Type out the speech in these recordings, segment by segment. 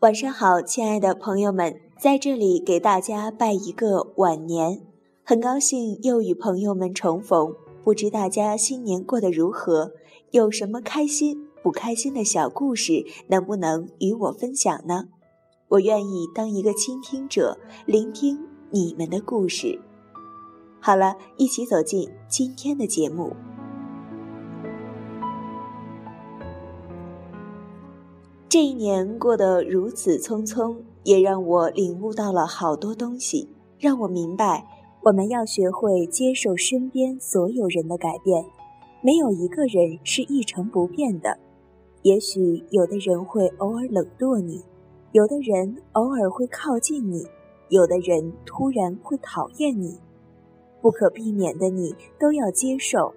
晚上好，亲爱的朋友们，在这里给大家拜一个晚年。很高兴又与朋友们重逢，不知大家新年过得如何？有什么开心、不开心的小故事，能不能与我分享呢？我愿意当一个倾听者，聆听你们的故事。好了，一起走进今天的节目。这一年过得如此匆匆，也让我领悟到了好多东西，让我明白，我们要学会接受身边所有人的改变，没有一个人是一成不变的。也许有的人会偶尔冷落你，有的人偶尔会靠近你，有的人突然会讨厌你，不可避免的你都要接受，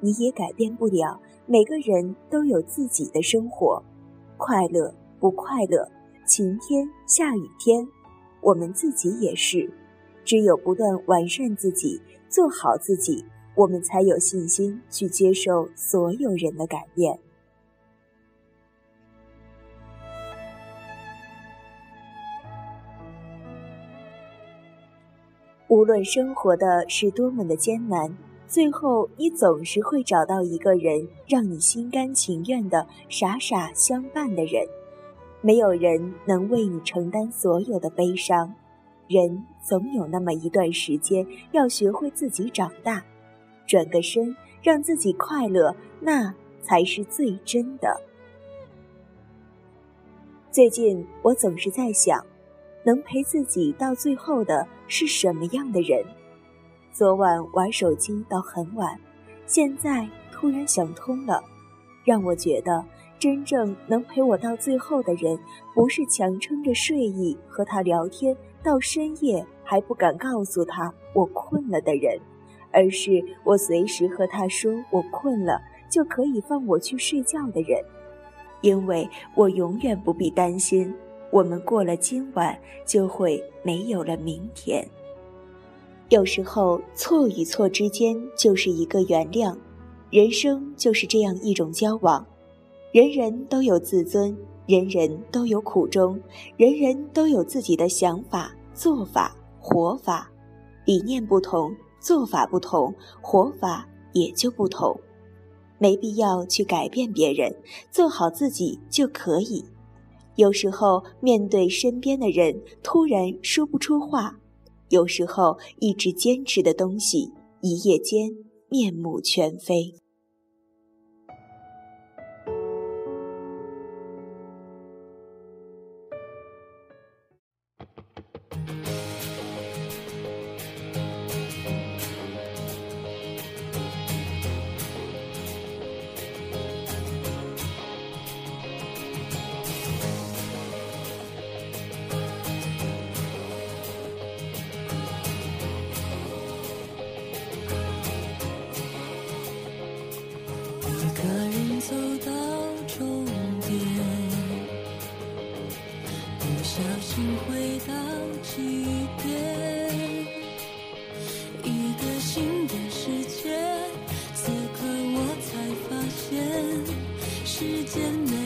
你也改变不了。每个人都有自己的生活。快乐不快乐，晴天下雨天，我们自己也是。只有不断完善自己，做好自己，我们才有信心去接受所有人的改变。无论生活的是多么的艰难。最后，你总是会找到一个人，让你心甘情愿的傻傻相伴的人。没有人能为你承担所有的悲伤，人总有那么一段时间要学会自己长大，转个身，让自己快乐，那才是最真的。最近，我总是在想，能陪自己到最后的是什么样的人？昨晚玩手机到很晚，现在突然想通了，让我觉得真正能陪我到最后的人，不是强撑着睡意和他聊天到深夜还不敢告诉他我困了的人，而是我随时和他说我困了就可以放我去睡觉的人，因为我永远不必担心，我们过了今晚就会没有了明天。有时候，错与错之间就是一个原谅。人生就是这样一种交往。人人都有自尊，人人都有苦衷，人人都有自己的想法、做法、活法。理念不同，做法不同，活法也就不同。没必要去改变别人，做好自己就可以。有时候，面对身边的人，突然说不出话。有时候，一直坚持的东西，一夜间面目全非。时间。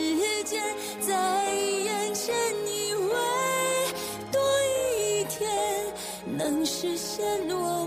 时间在眼前以为多一天能实现我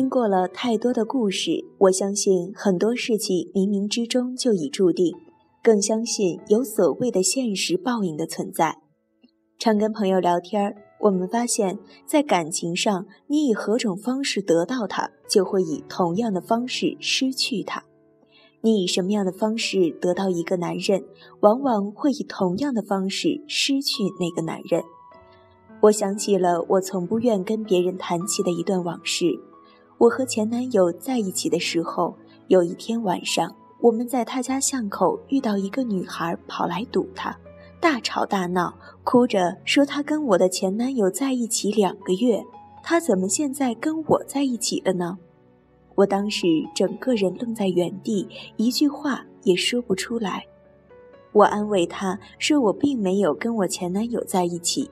听过了太多的故事，我相信很多事情冥冥之中就已注定，更相信有所谓的现实报应的存在。常跟朋友聊天，我们发现，在感情上，你以何种方式得到他，就会以同样的方式失去他；你以什么样的方式得到一个男人，往往会以同样的方式失去那个男人。我想起了我从不愿跟别人谈起的一段往事。我和前男友在一起的时候，有一天晚上，我们在他家巷口遇到一个女孩跑来堵他，大吵大闹，哭着说她跟我的前男友在一起两个月，他怎么现在跟我在一起了呢？我当时整个人愣在原地，一句话也说不出来。我安慰她说我并没有跟我前男友在一起，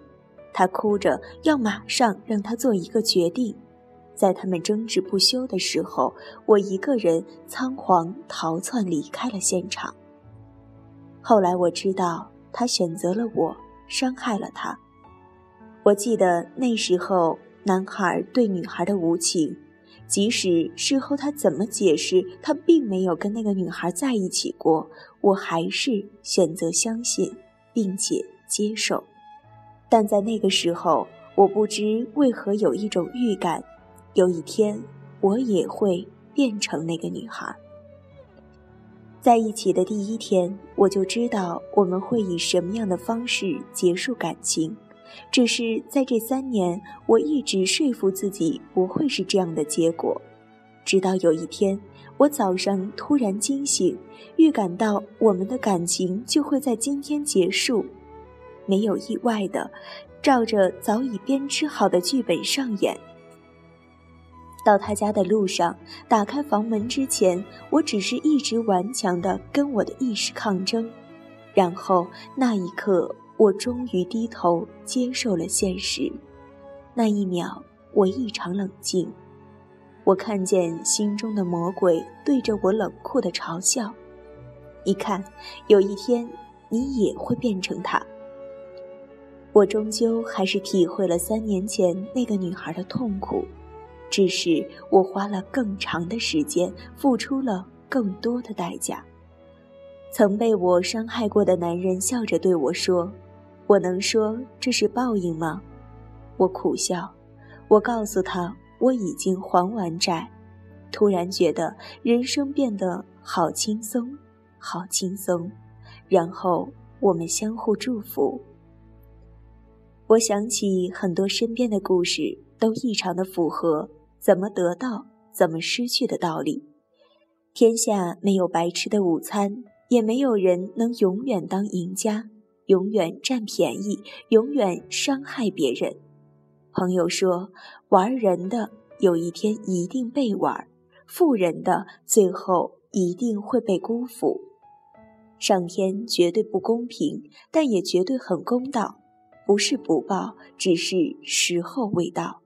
她哭着要马上让他做一个决定。在他们争执不休的时候，我一个人仓皇逃窜离开了现场。后来我知道他选择了我，伤害了他。我记得那时候男孩对女孩的无情，即使事后他怎么解释，他并没有跟那个女孩在一起过，我还是选择相信并且接受。但在那个时候，我不知为何有一种预感。有一天，我也会变成那个女孩。在一起的第一天，我就知道我们会以什么样的方式结束感情。只是在这三年，我一直说服自己不会是这样的结果。直到有一天，我早上突然惊醒，预感到我们的感情就会在今天结束。没有意外的，照着早已编织好的剧本上演。到他家的路上，打开房门之前，我只是一直顽强地跟我的意识抗争。然后那一刻，我终于低头接受了现实。那一秒，我异常冷静。我看见心中的魔鬼对着我冷酷的嘲笑：“你看，有一天你也会变成他。”我终究还是体会了三年前那个女孩的痛苦。只是我花了更长的时间，付出了更多的代价。曾被我伤害过的男人笑着对我说：“我能说这是报应吗？”我苦笑。我告诉他我已经还完债，突然觉得人生变得好轻松，好轻松。然后我们相互祝福。我想起很多身边的故事，都异常的符合。怎么得到，怎么失去的道理。天下没有白吃的午餐，也没有人能永远当赢家，永远占便宜，永远伤害别人。朋友说，玩人的有一天一定被玩，富人的最后一定会被辜负。上天绝对不公平，但也绝对很公道，不是不报，只是时候未到。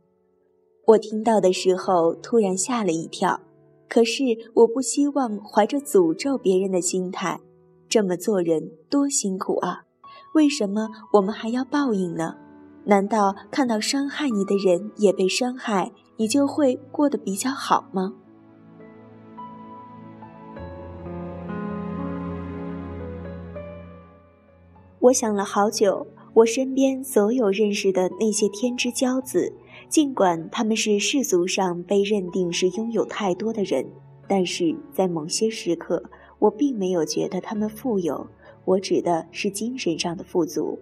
我听到的时候，突然吓了一跳。可是我不希望怀着诅咒别人的心态，这么做人多辛苦啊！为什么我们还要报应呢？难道看到伤害你的人也被伤害，你就会过得比较好吗？我想了好久，我身边所有认识的那些天之骄子。尽管他们是世俗上被认定是拥有太多的人，但是在某些时刻，我并没有觉得他们富有。我指的是精神上的富足。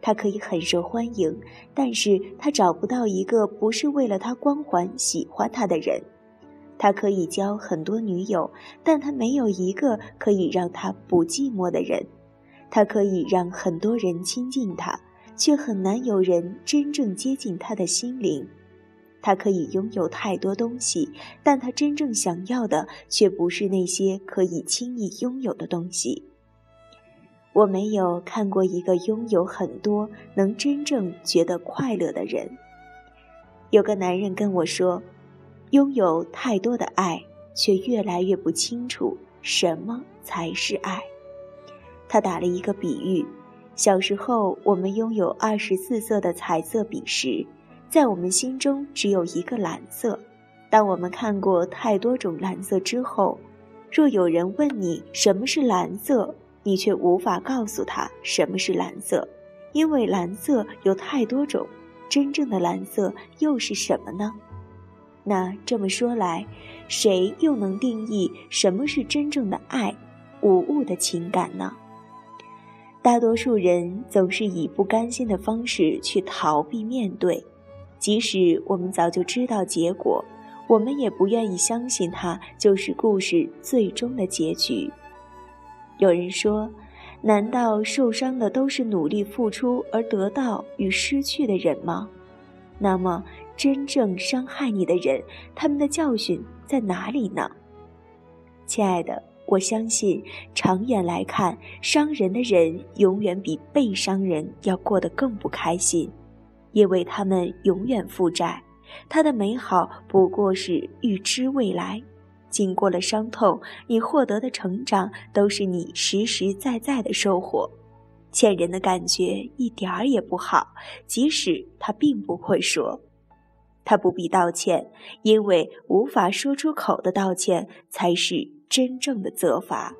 他可以很受欢迎，但是他找不到一个不是为了他光环喜欢他的人。他可以交很多女友，但他没有一个可以让他不寂寞的人。他可以让很多人亲近他，却很难有人真正接近他的心灵。他可以拥有太多东西，但他真正想要的却不是那些可以轻易拥有的东西。我没有看过一个拥有很多能真正觉得快乐的人。有个男人跟我说，拥有太多的爱，却越来越不清楚什么才是爱。他打了一个比喻：小时候，我们拥有二十四色的彩色笔时，在我们心中只有一个蓝色。当我们看过太多种蓝色之后，若有人问你什么是蓝色，你却无法告诉他什么是蓝色，因为蓝色有太多种，真正的蓝色又是什么呢？那这么说来，谁又能定义什么是真正的爱、无物的情感呢？大多数人总是以不甘心的方式去逃避面对，即使我们早就知道结果，我们也不愿意相信它就是故事最终的结局。有人说：“难道受伤的都是努力付出而得到与失去的人吗？”那么，真正伤害你的人，他们的教训在哪里呢？亲爱的，我相信，长远来看，伤人的人永远比被伤人要过得更不开心，因为他们永远负债，他的美好不过是预知未来。经过了伤痛，你获得的成长都是你实实在在的收获。欠人的感觉一点儿也不好，即使他并不会说，他不必道歉，因为无法说出口的道歉才是真正的责罚。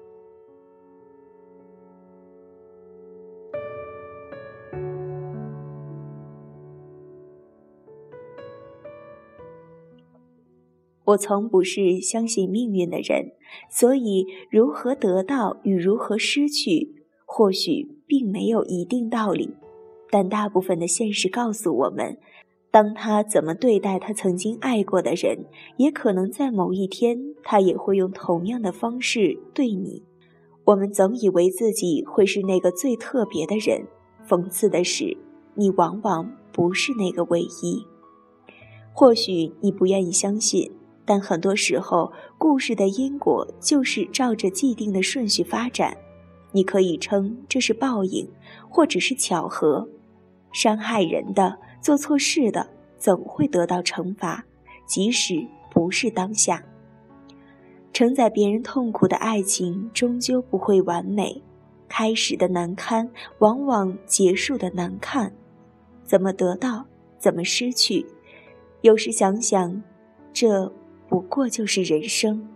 我从不是相信命运的人，所以如何得到与如何失去，或许并没有一定道理。但大部分的现实告诉我们，当他怎么对待他曾经爱过的人，也可能在某一天，他也会用同样的方式对你。我们总以为自己会是那个最特别的人，讽刺的是，你往往不是那个唯一。或许你不愿意相信。但很多时候，故事的因果就是照着既定的顺序发展。你可以称这是报应，或者是巧合。伤害人的、做错事的，总会得到惩罚，即使不是当下。承载别人痛苦的爱情，终究不会完美。开始的难堪，往往结束的难看。怎么得到，怎么失去？有时想想，这。不过就是人生。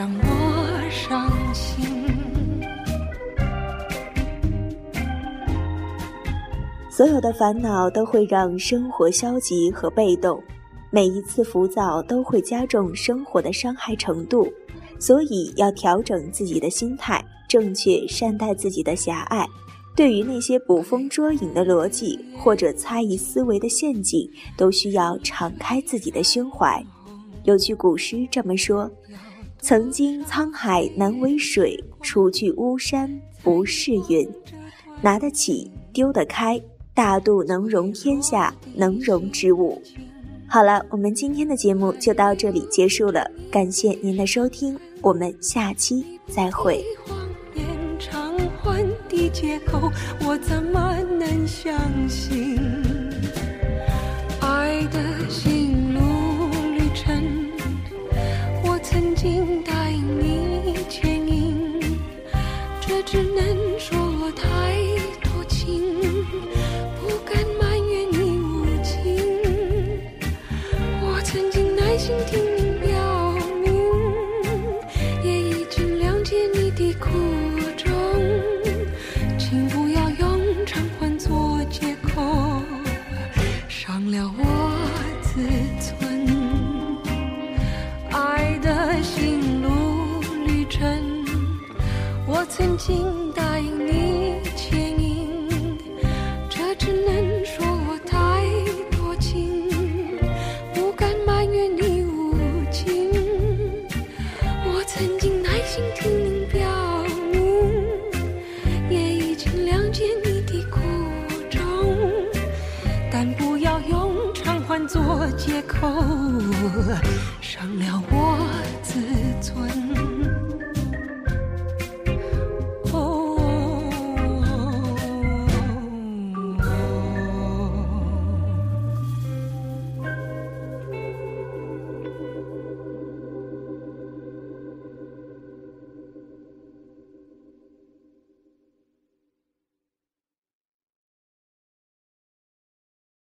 让我伤心。所有的烦恼都会让生活消极和被动，每一次浮躁都会加重生活的伤害程度，所以要调整自己的心态，正确善待自己的狭隘。对于那些捕风捉影的逻辑或者猜疑思维的陷阱，都需要敞开自己的胸怀。有句古诗这么说：“曾经沧海难为水，除去巫山不是云。”拿得起，丢得开，大度能容天下能容之物。好了，我们今天的节目就到这里结束了，感谢您的收听，我们下期再会。我怎么能相信？只能说换做借口，伤了我。